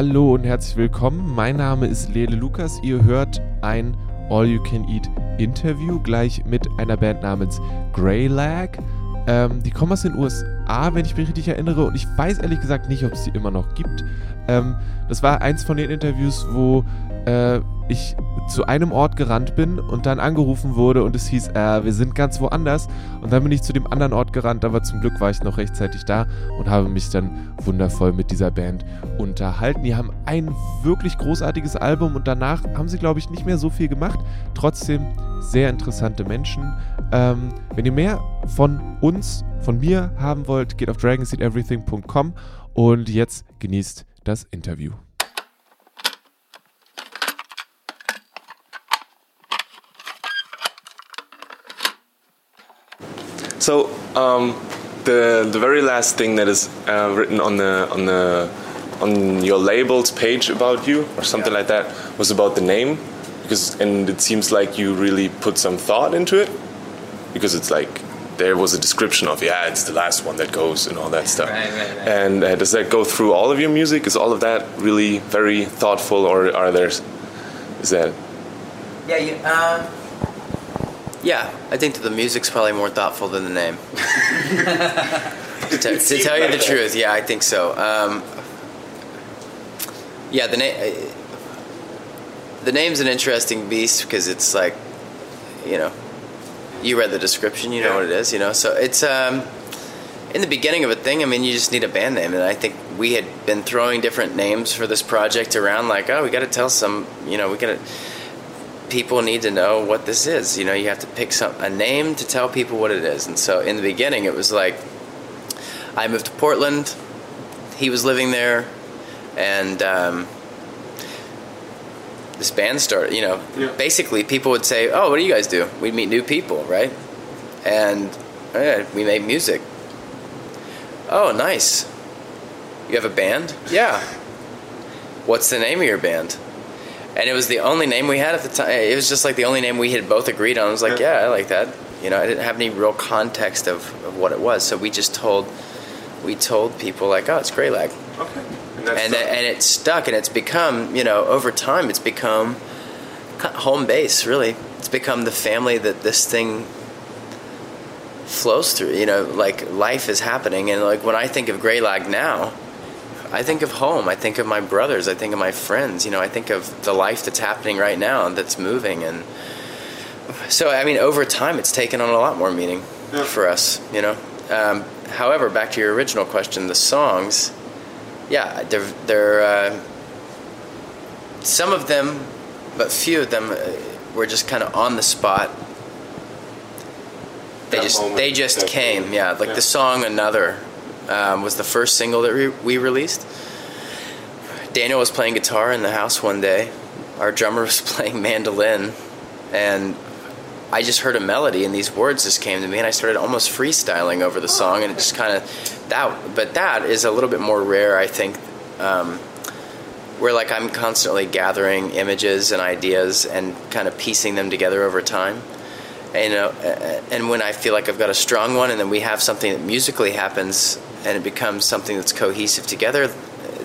Hallo und herzlich willkommen. Mein Name ist Lele Lukas. Ihr hört ein All You Can Eat Interview gleich mit einer Band namens Greylag. Ähm, die kommen aus den USA, wenn ich mich richtig erinnere, und ich weiß ehrlich gesagt nicht, ob es die immer noch gibt. Ähm, das war eins von den Interviews, wo äh, ich zu einem Ort gerannt bin und dann angerufen wurde und es hieß, äh, wir sind ganz woanders. Und dann bin ich zu dem anderen Ort gerannt, aber zum Glück war ich noch rechtzeitig da und habe mich dann wundervoll mit dieser Band unterhalten. Die haben ein wirklich großartiges Album und danach haben sie, glaube ich, nicht mehr so viel gemacht. Trotzdem sehr interessante Menschen. Ähm, wenn ihr mehr von uns, von mir haben wollt, geht auf dragonseedeverything.com und jetzt genießt das Interview. So um, the the very last thing that is uh, written on the on the on your labels page about you or something yeah. like that was about the name because and it seems like you really put some thought into it because it's like there was a description of yeah it's the last one that goes and all that stuff right, right, right. and uh, does that go through all of your music is all of that really very thoughtful or are there is that yeah you, uh, yeah, I think that the music's probably more thoughtful than the name. to, to, tell you the truth, yeah, I think so. Um, yeah, the name. The name's an interesting beast because it's like, you know, you read the description, you know yeah. what it is, you know. So it's um, in the beginning of a thing. I mean, you just need a band name, and I think we had been throwing different names for this project around. Like, oh, we got to tell some, you know, we got to people need to know what this is. You know, you have to pick some a name to tell people what it is. And so in the beginning, it was like I moved to Portland. He was living there, and um, this band started. You know, yeah. basically people would say, "Oh, what do you guys do?" We'd meet new people, right? And yeah, we made music. Oh, nice. You have a band? Yeah. What's the name of your band? And it was the only name we had at the time. It was just like the only name we had both agreed on. I was like, yeah, I like that. You know, I didn't have any real context of, of what it was, so we just told we told people like, oh, it's Greylag. Okay. And, and, and it stuck, and it's become, you know, over time, it's become home base. Really, it's become the family that this thing flows through. You know, like life is happening, and like when I think of Greylag now, I think of home. I think of my brothers. I think of my friends. You know, I think of the life that's happening right now and that's moving. And so, I mean, over time, it's taken on a lot more meaning yeah. for us. You know. Um, however, back to your original question, the songs, yeah, they're they're uh, some of them, but few of them uh, were just kind of on the spot. They that just they just came, yeah. Like yeah. the song "Another." Um, was the first single that we, we released. Daniel was playing guitar in the house one day. Our drummer was playing mandolin, and I just heard a melody, and these words just came to me, and I started almost freestyling over the song, and it just kind of that. But that is a little bit more rare, I think. Um, where like I'm constantly gathering images and ideas and kind of piecing them together over time. And, you know, and when I feel like I've got a strong one, and then we have something that musically happens and it becomes something that's cohesive together,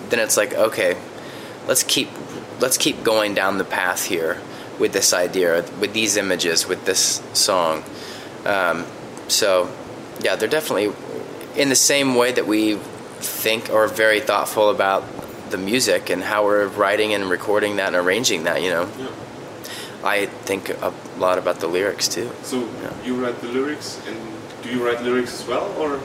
then it's like okay, let's keep let's keep going down the path here with this idea, with these images, with this song. Um, so, yeah, they're definitely in the same way that we think or very thoughtful about the music and how we're writing and recording that and arranging that. You know, yeah. I think a lot about the lyrics too. So yeah. you write the lyrics, and do you write lyrics as well, or?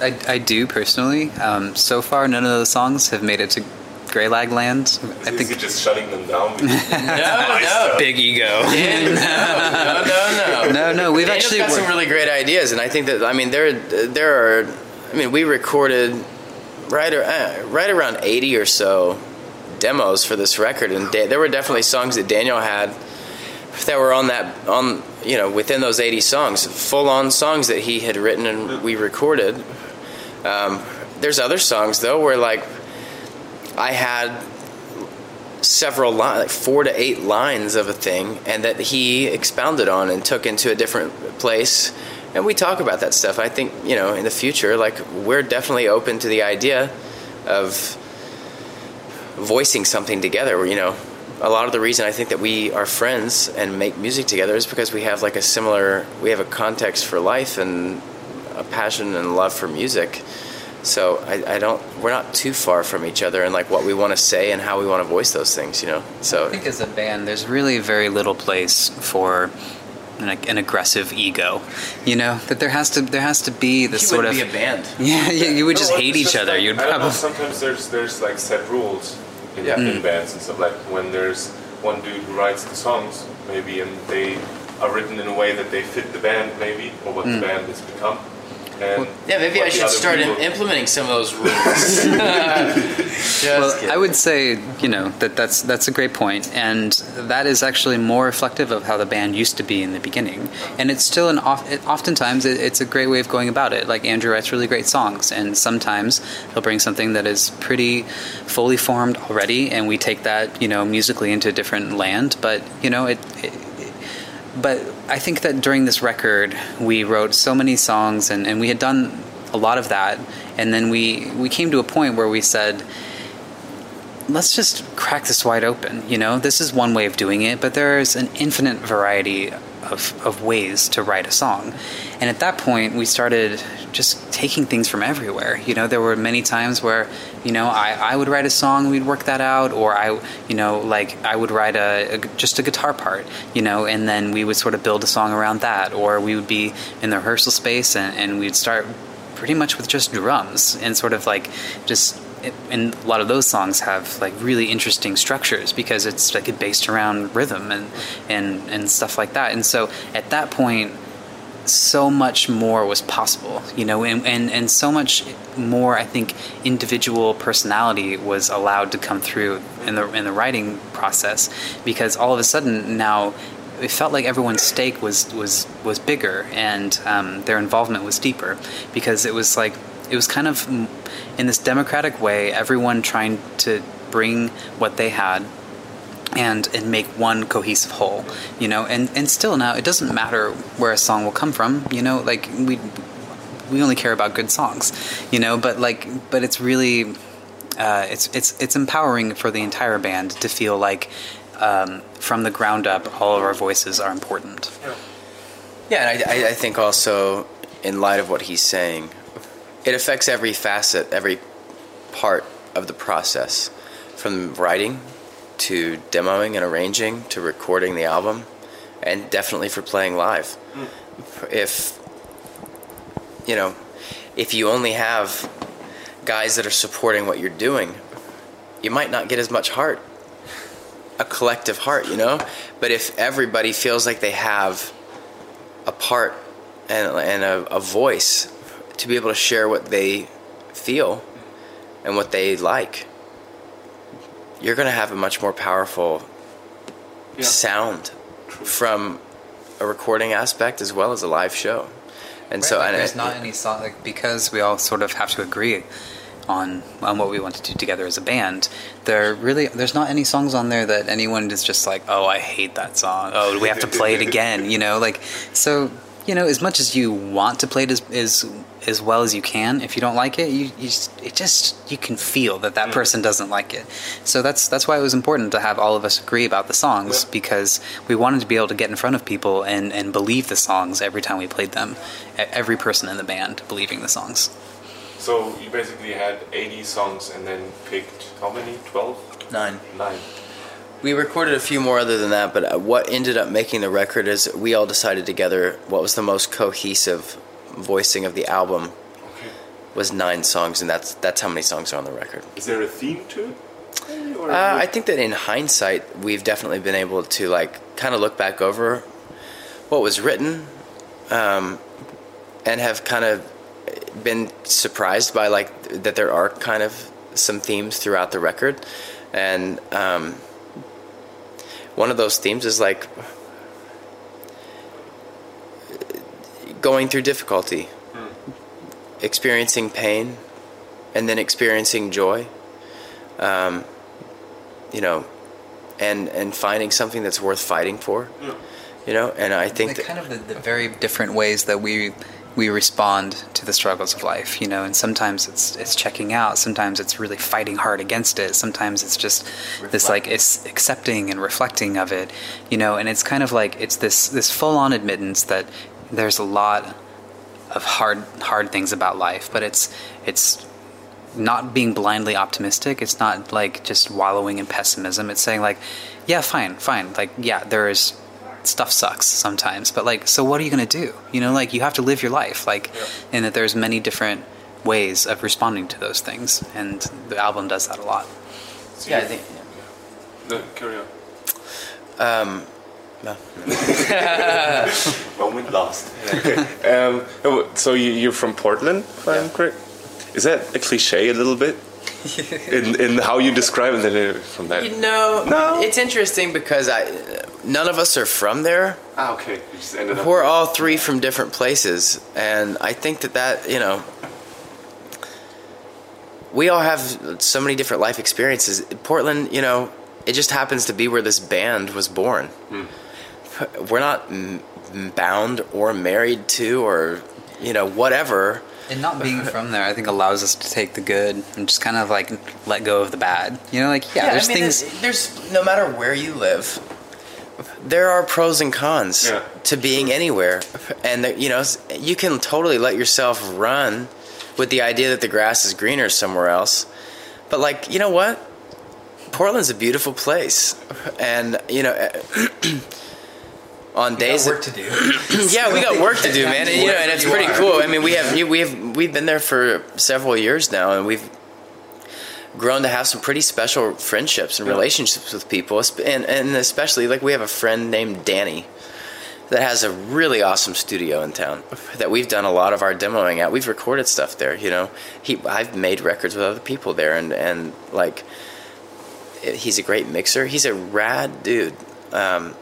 I, I do personally. Um, so far, none of those songs have made it to Greylag Land. I think he just shutting them down. no, no, big ego. Yeah, no, no, no, no, no, no. We've Daniel's actually got some really great ideas, and I think that I mean there there are. I mean, we recorded right uh, right around eighty or so demos for this record, and da- there were definitely songs that Daniel had that were on that on you know within those 80 songs full on songs that he had written and we recorded um, there's other songs though where like I had several lines, like four to eight lines of a thing, and that he expounded on and took into a different place. And we talk about that stuff. I think you know in the future, like we're definitely open to the idea of voicing something together. You know, a lot of the reason I think that we are friends and make music together is because we have like a similar, we have a context for life and a passion and love for music. So I, I don't, we're not too far from each other in like what we want to say and how we want to voice those things, you know. So I think as a band, there's really very little place for an, an aggressive ego. You know that there has to there has to be this you sort of be a band. yeah, yeah. You would just No, hate it's each other. like- You'd I don't know, probably sometimes there's there's like set rules in, Yeah. in mm. bands and stuff. Like when there's one dude who writes the songs, maybe, and they are written in a way that they fit the band, maybe, or what the mm. band has become. And Yeah, maybe I should start people- implementing some of those rules. Just Well, kidding. I would say, you know, that that's that's a great point, and that is actually more reflective of how the band used to be in the beginning. And it's still an oft, it, oftentimes it, it's a great way of going about it. Like Andrew writes really great songs, and sometimes he'll bring something that is pretty fully formed already, and we take that, you know, musically into a different land. But you know, it, it but I think that during this record, we wrote so many songs, and, and we had done a lot of that, and then we we came to a point where we said, let's just crack this wide open. You know, this is one way of doing it, but there's an infinite variety of, of ways to write a song. And at that point, we started just taking things from everywhere. You know, there were many times where, you know, I, I would write a song, we'd work that out, or I, you know, like I would write a, a just a guitar part, you know, and then we would sort of build a song around that, or we would be in the rehearsal space and, and we'd start pretty much with just drums and sort of like just and a lot of those songs have like really interesting structures because it's like based around rhythm and and and stuff like that. And so at that point so much more was possible you know and, and and so much more i think individual personality was allowed to come through in the in the writing process because all of a sudden now it felt like everyone's stake was was was bigger and um, their involvement was deeper because it was like it was kind of mm, in this democratic way everyone trying to bring what they had and and make one cohesive whole you know? And and still now it doesn't matter where a song will come from you know? Like we we only care about good songs you know? But like but it's really uh, it's it's it's empowering for the entire band to feel like um, from the ground up all of our voices are important. Yeah, and I, I, I think also, in light of what he's saying, it affects every facet, every part of the process, from writing to demoing and arranging to recording the album, and definitely for playing live. Mm. If you know, if you only have guys that are supporting what you're doing, you might not get as much heart, a collective heart, you know. But if everybody feels like they have a part and, and a, a voice to be able to share what they feel and what they like, you're going to have a much more powerful Yeah. sound from a recording aspect as well as a live show. And so, Right, like, and there's it- not any song like because we all sort of have to agree on on what we want to do together as a band. There really there's not any songs on there that anyone is just like, oh, I hate that song. Oh, we have to play it again? You know, like so. You know, as much as you want to play it as as, as well as you can, if you don't like it, you, you just, it just you can feel that that mm. person doesn't like it. So that's that's why it was important to have all of us agree about the songs Yeah. because we wanted to be able to get in front of people and, and believe the songs every time we played them. E- Every person in the band believing the songs. So you basically had 80 songs and then picked how many? 12? nine. Nine. We recorded a few more other than that, but uh, what ended up making the record is we all decided together what was the most cohesive voicing of the album Okay. was nine songs, and that's that's how many songs are on the record. Is there a theme to it? Uh, I think that in hindsight, we've definitely been able to like kind of look back over what was written, um, and have kind of been surprised by like that there are kind of some themes throughout the record, and um, one of those themes is like going through difficulty, experiencing pain, and then experiencing joy. Um, you know, and and finding something that's worth fighting for, you know. And I think Like that kind of the, the very different ways that we we respond to the struggles of life, you know, and sometimes it's it's checking out, sometimes it's really fighting hard against it, sometimes it's just this like it's accepting and reflecting of it, you know, and it's kind of like it's this this full on admittance that there's a lot of hard hard things about life, but it's it's not being blindly optimistic. It's not like just wallowing in pessimism. It's saying like, yeah, fine, fine. Like, yeah, there is stuff sucks sometimes, but like, so what are you gonna do? You know, like you have to live your life, like, and that there's many different ways of responding to those things, and the album does that a lot. Yeah, I think. No, carry on. Um, no. Moment lost. um, oh, so you, you're from Portland, if I'm correct? Is that a cliche a little bit? In, in how you describe it uh, from that? You know, No. it's interesting because I, none of us are from there. Ah, okay. You just ended up. We're all three from different places, and I think that that you know, we all have so many different life experiences. Portland, you know, it just happens to be where this band was born. We're not m- bound or married to, or you know, whatever. And not being from there, I think, allows us to take the good and just kind of like let go of the bad. You know, like yeah, there's I mean, things. There's, there's no matter where you live, there are pros and cons Yeah. to being anywhere, and there- you know you can totally let yourself run with the idea that the grass is greener somewhere else. But like, you know what? Portland's a beautiful place, and you know. On days that- to do. yeah, we got work to do, man. And, you know, and it's pretty cool. I mean, we have we have we've been there for several years now, and we've grown to have some pretty special friendships and relationships with people, and and especially like we have a friend named Danny that has a really awesome studio in town that we've done a lot of our demoing at. We've recorded stuff there. You know, he I've made records with other people there, and and like he's a great mixer. He's a rad dude. Um,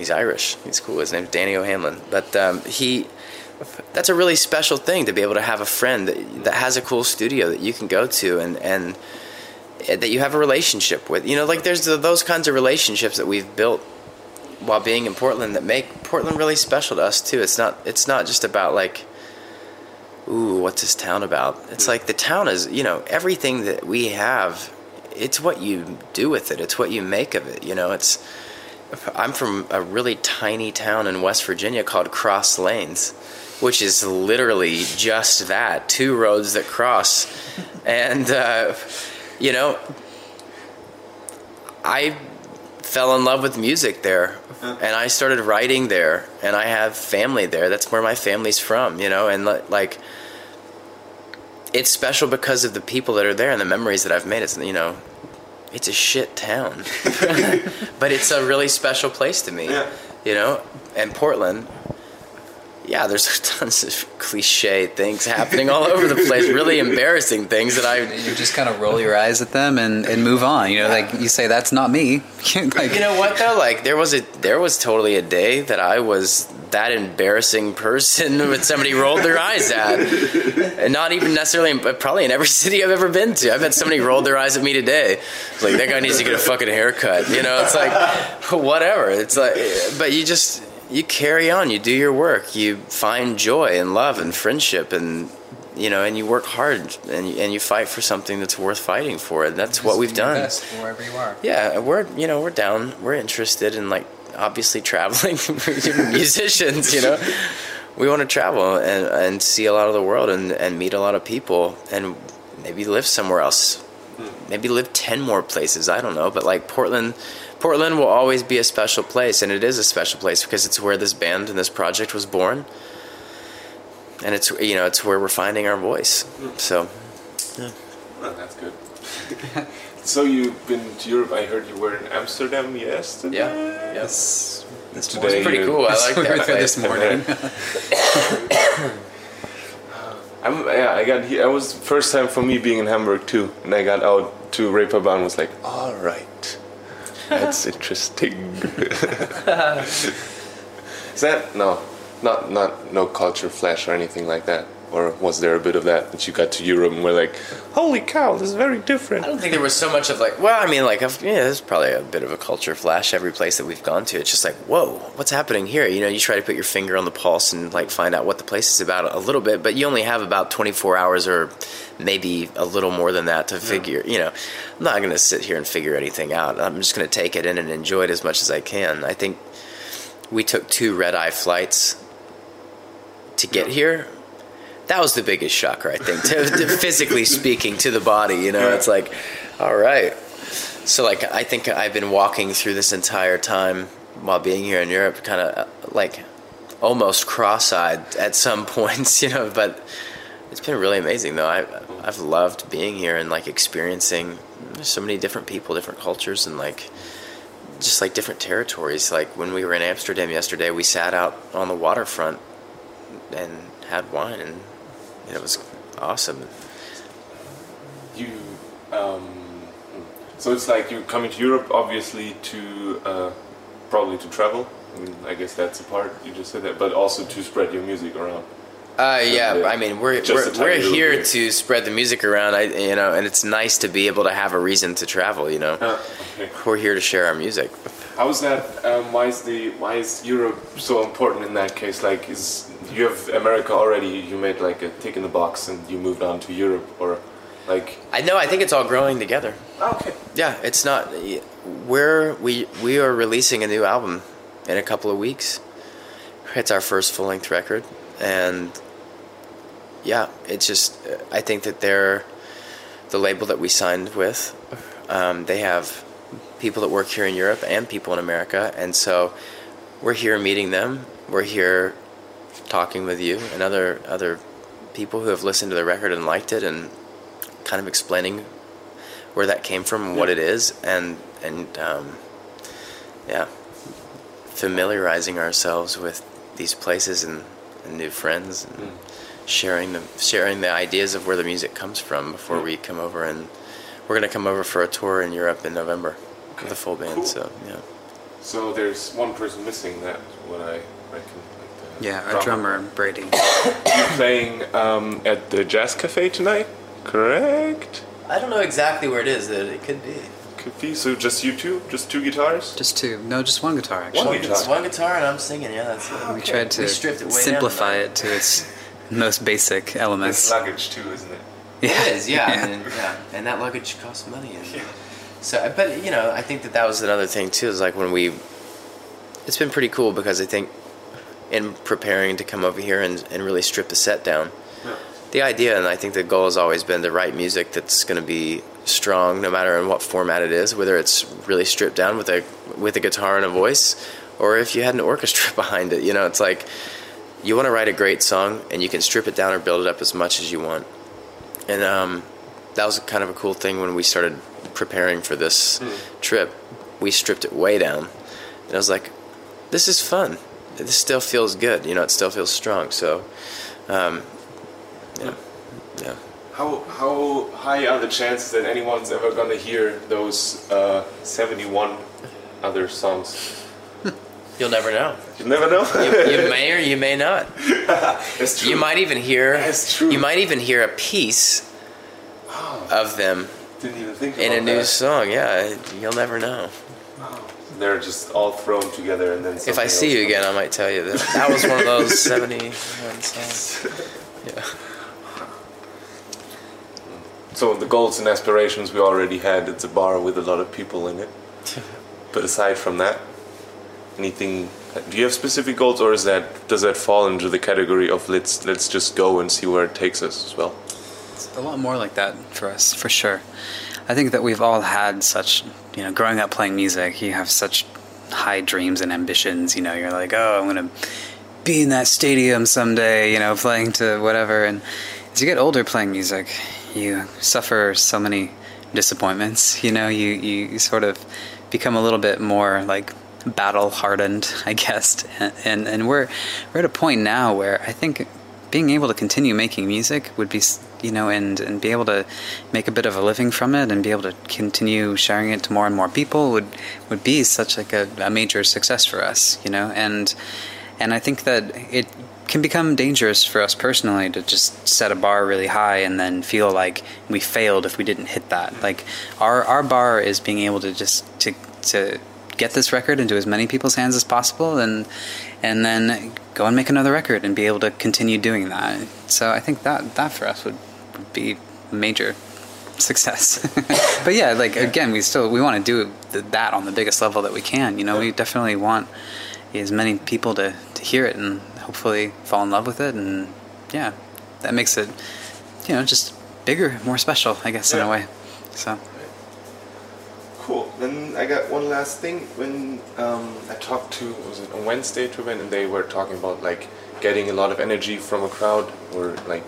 he's Irish. He's cool. His name's Danny O'Hanlon. But um, he, that's a really special thing to be able to have a friend that, that has a cool studio that you can go to and and that you have a relationship with. You know, like there's those kinds of relationships that we've built while being in Portland that make Portland really special to us too. It's not it's not just about like ooh, what's this town about? It's like the town is, you know, everything that we have, it's what you do with it. It's what you make of it, you know. It's I'm from a really tiny town in West Virginia called Cross Lanes, which is literally just that, two roads that cross. And uh, you know, I fell in love with music there and I started writing there and I have family there. That's where my family's from you know and like it's special because of the people that are there and the memories that I've made. It's you know it's a shit town but it's a really special place to me Yeah. you know and Portland yeah, there's tons of cliche things happening all over the place. Really embarrassing things that I You just kind of roll your eyes at them and, and move on. You know, like you say, that's not me. like, You know what though? Like there was a there was totally a day that I was that embarrassing person that somebody rolled their eyes at, and not even necessarily, but probably in every city I've ever been to. I've had somebody roll their eyes at me today. Like that guy needs to get a fucking haircut. You know, it's like whatever. It's like, but you just you carry on. You do your work. You find joy and love and friendship and. You know, and you work hard, and you, and you fight for something that's worth fighting for, and that's what we've done. wherever you are. Yeah, we're you know we're down. We're interested in like obviously traveling. Musicians, you know. We want to travel and and see a lot of the world and and meet a lot of people and maybe live somewhere else. Hmm. Maybe live ten more places. I don't know, but like Portland. Portland will always be a special place, and it is a special place because it's where this band and this project was born, and it's you know it's where we're finding our voice. So Oh, that's good. so you've been to Europe. I heard you were in Amsterdam yesterday. yeah, yes, It's it was pretty cool. I like we were that there this morning. I'm, yeah, I got here. It was first time for me being in Hamburg too, and I got out to Reeperbahn and was like, all right, that's interesting. Is that no, not not no culture flash or anything like that? Or was there a bit of that that you got to Europe and were like, "Holy cow, this is very different"? I don't think there was so much of like, well, I mean, like, I've, yeah, there's probably a bit of a culture flash every place that we've gone to. It's just like, whoa, what's happening here? You know, you try to put your finger on the pulse and like find out what the place is about a little bit, but you only have about 24 hours or maybe a little more than that to figure. You know, I'm not going to sit here and figure anything out. I'm just going to take it in and enjoy it as much as I can. I think we took two red eye flights to get here that was the biggest shocker, I think, to, to physically speaking, to the body. You know, it's like, all right. So, like, I think I've been walking through this entire time while being here in Europe, kind of uh, like almost cross-eyed at some points, you know. But it's been really amazing, though. I I've loved being here and like experiencing so many different people, different cultures, and like just like different territories. Like when we were in Amsterdam yesterday, we sat out on the waterfront and had wine and and it was awesome. You, um, so it's like you're coming to Europe, obviously to uh, probably to travel. I mean, I guess that's a part you just said that, but also to spread your music around. Uh, yeah, I mean we're we're, we're here bit. to spread the music around. I you know, and it's nice to be able to have a reason to travel. You know, uh, okay. we're here to share our music. How is that? Um, why is the why is Europe so important in that case? Like, is you have America already. You made like a tick in the box, and you moved on to Europe, or like. I know. I think it's all growing together. Okay. Yeah, it's not. We're we we are releasing a new album in a couple of weeks. It's our first full length record, and yeah, it's just. I think that they're the label that we signed with. Um, they have people that work here in Europe and people in America, and so we're here meeting them. We're here talking with you and other other people who have listened to the record and liked it and kind of explaining where that came from and yeah. what it is and and um, yeah familiarizing ourselves with these places and, and new friends and mm. sharing the sharing the ideas of where the music comes from before mm. we come over and we're going to come over for a tour in Europe in November okay. with a full band cool. so yeah so there's one person missing that what I reckon yeah, our drummer, drummer Brady. You're playing um, at the Jazz Cafe tonight, correct? I don't know exactly where it is. It could be. Could be. So just you two? Just two guitars? Just two. No, just one guitar actually. One guitar. one guitar and I'm singing. Yeah, that's it. We tried to we simplify it to its most basic elements. It's luggage too, isn't it? Yeah. It is. Yeah. yeah. And, yeah. and that luggage costs money. And, yeah. So, but you know, I think that that was another thing too. Is like when we. It's been pretty cool because I think in preparing to come over here and, and really strip the set down. Yeah. The idea, and I think the goal has always been to write music that's going to be strong, no matter in what format it is, whether it's really stripped down with a with a guitar and a voice, or if you had an orchestra behind it. You know, it's like you want to write a great song, and you can strip it down or build it up as much as you want. And um, that was kind of a cool thing when we started preparing for this mm. trip. We stripped it way down, and I was like, "This is fun." It still feels good. You know, it still feels strong. So, um, yeah, yeah. How how high are the chances that anyone's ever gonna hear those uh, seventy one other songs? You'll never know. You'll never know. you, you, may or you may not. That's true. You might even hear. That's true. You might even hear a piece oh, of them in a new song. Yeah, you'll never know they're just all thrown together and then. If I see you again, I might tell you that that was one of those seventy songs. Yeah. So the goals and aspirations we already had. It's a bar with a lot of people in it. but aside from that, anything? Do you have specific goals, or is that does that fall into the category of let's let's just go and see where it takes us as well? It's a lot more like that for us, for sure. I think that we've all had such, you know, growing up playing music, you have such high dreams and ambitions. You know, you're like, oh, I'm going to be in that stadium someday, you know, playing to whatever. And as you get older playing music, you suffer so many disappointments. You know, you, you sort of become a little bit more like battle hardened, I guess. And, and, and we're, we're at a point now where I think being able to continue making music would be you know and and be able to make a bit of a living from it and be able to continue sharing it to more and more people would would be such like a, a major success for us you know and and I think that it can become dangerous for us personally to just set a bar really high and then feel like we failed if we didn't hit that. Like our our bar is being able to just to to get this record into as many people's hands as possible and and then go and make another record and be able to continue doing that. So I think that that for us would be a major success. but yeah, like again, we still we want to do that on the biggest level that we can. You know, we definitely want as many people to, to hear it and hopefully fall in love with it and yeah that makes it you know just bigger more special i guess yeah. in a way so cool then i got one last thing when um, i talked to was it on wednesday to event and they were talking about like getting a lot of energy from a crowd or like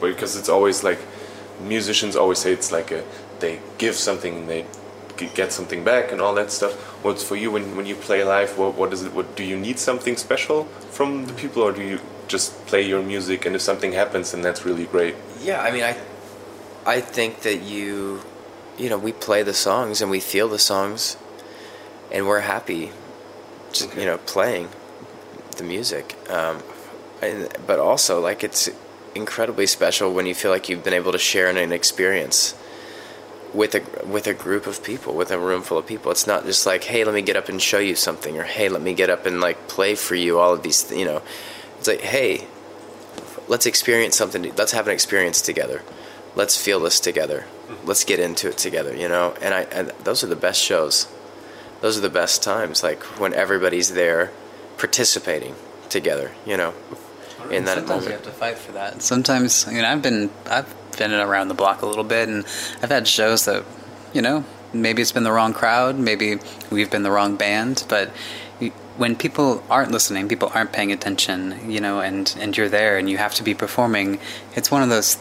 because it's always like musicians always say it's like a they give something and they get something back and all that stuff. What's for you when, when you play live? What what is it? What do you need something special from the people, or do you just play your music and if something happens, then that's really great? Yeah, I mean, I I think that you you know we play the songs and we feel the songs, and we're happy, just, okay. you know, playing the music. Um, and, but also, like it's incredibly special when you feel like you've been able to share in an experience with a with a group of people, with a room full of people. It's not just like, hey, let me get up and show you something, or hey, let me get up and like play for you. All of these, you know, it's like, hey, let's experience something. Let's have an experience together. Let's feel this together. Let's get into it together. You know, and I and those are the best shows. Those are the best times, like when everybody's there, participating together. You know, in that Sometimes moment. you have to fight for that. Sometimes, you know, I've been I've been around the block a little bit, and I've had shows that, you know, maybe it's been the wrong crowd, maybe we've been the wrong band, but when people aren't listening, people aren't paying attention, you know, and and you're there and you have to be performing. It's one of those.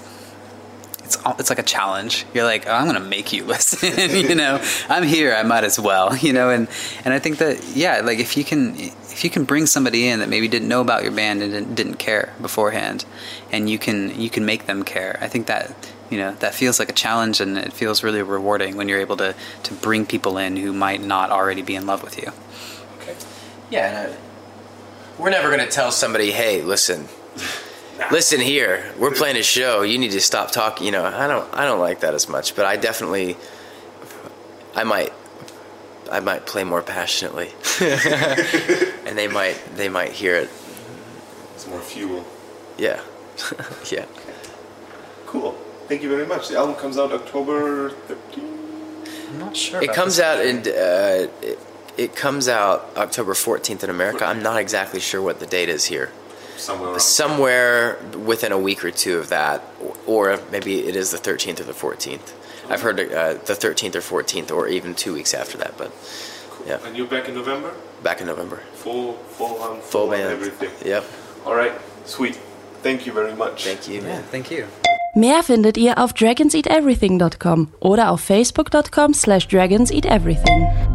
It's it's like a challenge. You're like, oh, I'm gonna make you listen. you know, I'm here. I might as well. You know, and and I think that yeah, like if you can if you can bring somebody in that maybe didn't know about your band and didn't, didn't care beforehand, and you can you can make them care. I think that you know that feels like a challenge and it feels really rewarding when you're able to to bring people in who might not already be in love with you. Okay. Yeah, we're never to tell somebody, "Hey, listen, listen here. We're playing a show. You need to stop talking." You know, I don't, I don't like that as much. But I definitely, I might, I might play more passionately, and they might, they might hear it. It's more fuel. Yeah, yeah. Cool. Thank you very much. The album comes out October 13th. I'm not sure. It comes out in. Uh, it, it comes out October 14th in America. I'm not exactly sure what the date is here. Somewhere, somewhere within a week or two of that, or maybe it is the 13th or the 14th. I've heard uh, the 13th or 14th, or even two weeks after that. But cool. yeah. And you're back in November. Back in November. Full, full on, full, full band, everything. Yep. All right, sweet. Thank you very much. Thank you. Yeah, thank you. Mehr findet ihr auf dragonseateverything.com oder auf facebook.com slash dragonseateverything.